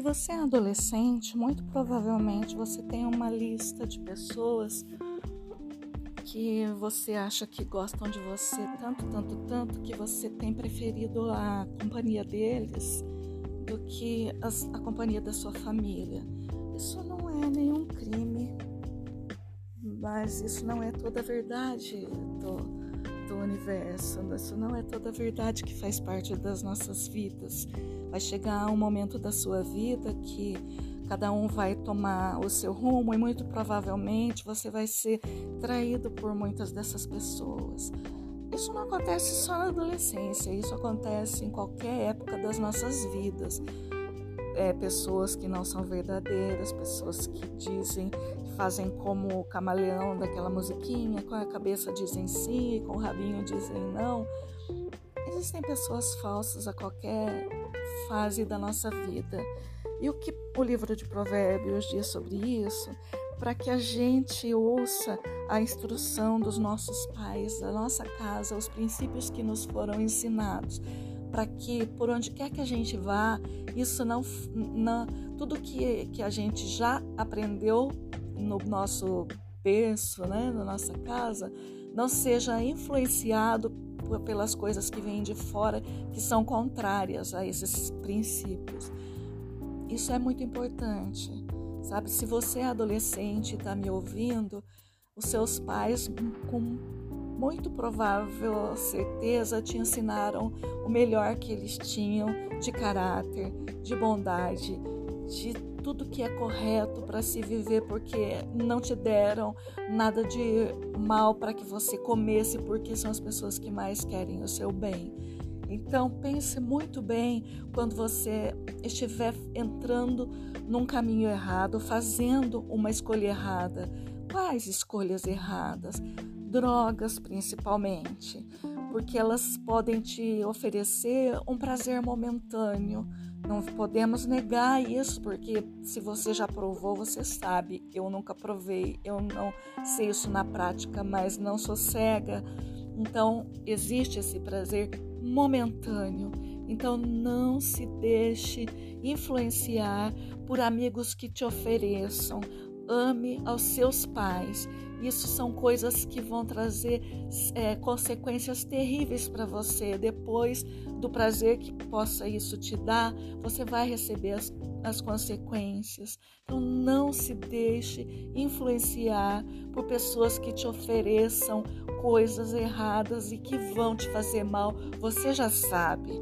Se você é adolescente, muito provavelmente você tem uma lista de pessoas que você acha que gostam de você tanto, tanto, tanto que você tem preferido a companhia deles do que a companhia da sua família. Isso não é nenhum crime, mas isso não é toda a verdade do universo, isso não é toda a verdade que faz parte das nossas vidas. Vai chegar um momento da sua vida que cada um vai tomar o seu rumo e muito provavelmente você vai ser traído por muitas dessas pessoas. Isso não acontece só na adolescência, isso acontece em qualquer época das nossas vidas. É, pessoas que não são verdadeiras, pessoas que dizem, fazem como o camaleão daquela musiquinha, com a cabeça dizem sim, com o rabinho dizem não. Existem pessoas falsas a qualquer fase da nossa vida. E o que o livro de Provérbios diz sobre isso? Para que a gente ouça a instrução dos nossos pais, da nossa casa, os princípios que nos foram ensinados, para que por onde quer que a gente vá, isso não, não tudo que, que a gente já aprendeu no nosso berço, né, na nossa casa, não seja influenciado pelas coisas que vêm de fora, que são contrárias a esses princípios. Isso é muito importante, sabe? Se você é adolescente e está me ouvindo, os seus pais, com muito provável certeza, te ensinaram o melhor que eles tinham de caráter, de bondade, de tudo que é correto para se viver, porque não te deram nada de mal para que você comesse, porque são as pessoas que mais querem o seu bem. Então pense muito bem quando você estiver entrando num caminho errado, fazendo uma escolha errada. Quais escolhas erradas? Drogas, principalmente, porque elas podem te oferecer um prazer momentâneo não podemos negar isso, porque se você já provou, você sabe. Eu nunca provei, eu não sei isso na prática, mas não sou cega. Então, existe esse prazer momentâneo. Então, não se deixe influenciar por amigos que te ofereçam. Ame aos seus pais. Isso são coisas que vão trazer é, consequências terríveis para você depois do prazer que possa isso te dar, você vai receber as, as consequências. Então, não se deixe influenciar por pessoas que te ofereçam coisas erradas e que vão te fazer mal. Você já sabe.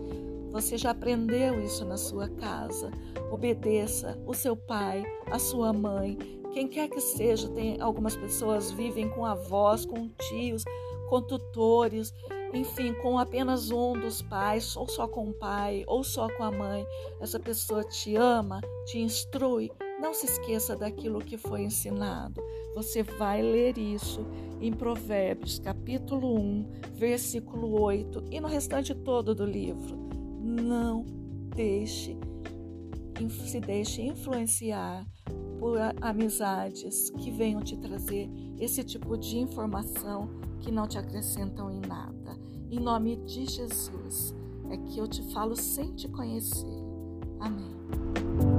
Você já aprendeu isso na sua casa. Obedeça o seu pai, a sua mãe, quem quer que seja. Tem algumas pessoas vivem com avós, com tios, com tutores enfim, com apenas um dos pais, ou só com o pai, ou só com a mãe, essa pessoa te ama, te instrui, não se esqueça daquilo que foi ensinado. Você vai ler isso em Provérbios, capítulo 1, versículo 8 e no restante todo do livro. Não deixe se deixe influenciar por amizades que venham te trazer esse tipo de informação que não te acrescentam em nada. Em nome de Jesus é que eu te falo sem te conhecer. Amém.